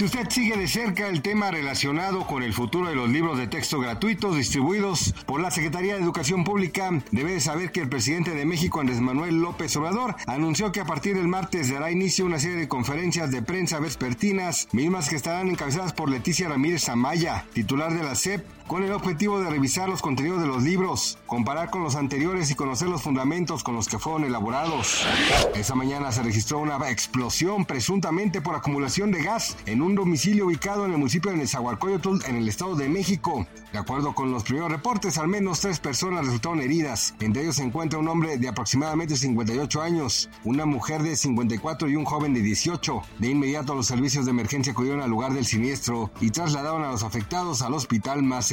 Si usted sigue de cerca el tema relacionado con el futuro de los libros de texto gratuitos distribuidos por la Secretaría de Educación Pública, debe de saber que el presidente de México, Andrés Manuel López Obrador, anunció que a partir del martes dará inicio una serie de conferencias de prensa vespertinas, mismas que estarán encabezadas por Leticia Ramírez Amaya, titular de la SEP, con el objetivo de revisar los contenidos de los libros, comparar con los anteriores y conocer los fundamentos con los que fueron elaborados. Esa mañana se registró una explosión presuntamente por acumulación de gas en un domicilio ubicado en el municipio de Nezahualcóyotl en el Estado de México. De acuerdo con los primeros reportes, al menos tres personas resultaron heridas. Entre ellos se encuentra un hombre de aproximadamente 58 años, una mujer de 54 y un joven de 18. De inmediato los servicios de emergencia acudieron al lugar del siniestro y trasladaron a los afectados al hospital más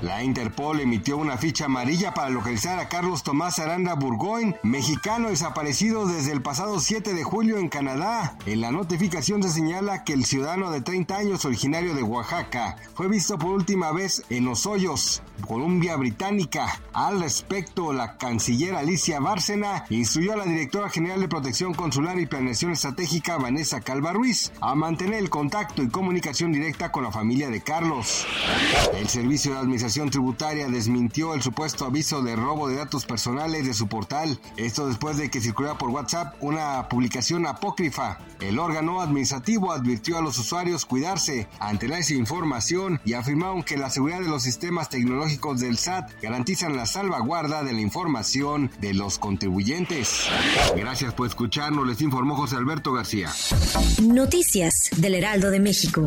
La Interpol emitió una ficha amarilla para localizar a Carlos Tomás Aranda Burgoyne, mexicano desaparecido desde el pasado 7 de julio en Canadá. En la notificación se señala que el ciudadano de 30 años originario de Oaxaca fue visto por última vez en Los Hoyos, Columbia Británica. Al respecto, la canciller Alicia Bárcena instruyó a la directora general de Protección Consular y Planeación Estratégica, Vanessa Calva Ruiz, a mantener el contacto y comunicación directa con la familia de Carlos. El Servicio de Administración Tributaria desmintió el supuesto aviso de robo de datos personales de su portal. Esto después de que circulara por WhatsApp una publicación apócrifa. El órgano administrativo advirtió a los usuarios cuidarse ante la desinformación y afirmaron que la seguridad de los sistemas tecnológicos del SAT garantizan la salvaguarda de la información de los contribuyentes. Gracias por escucharnos, les informó José Alberto García. Noticias del Heraldo de México.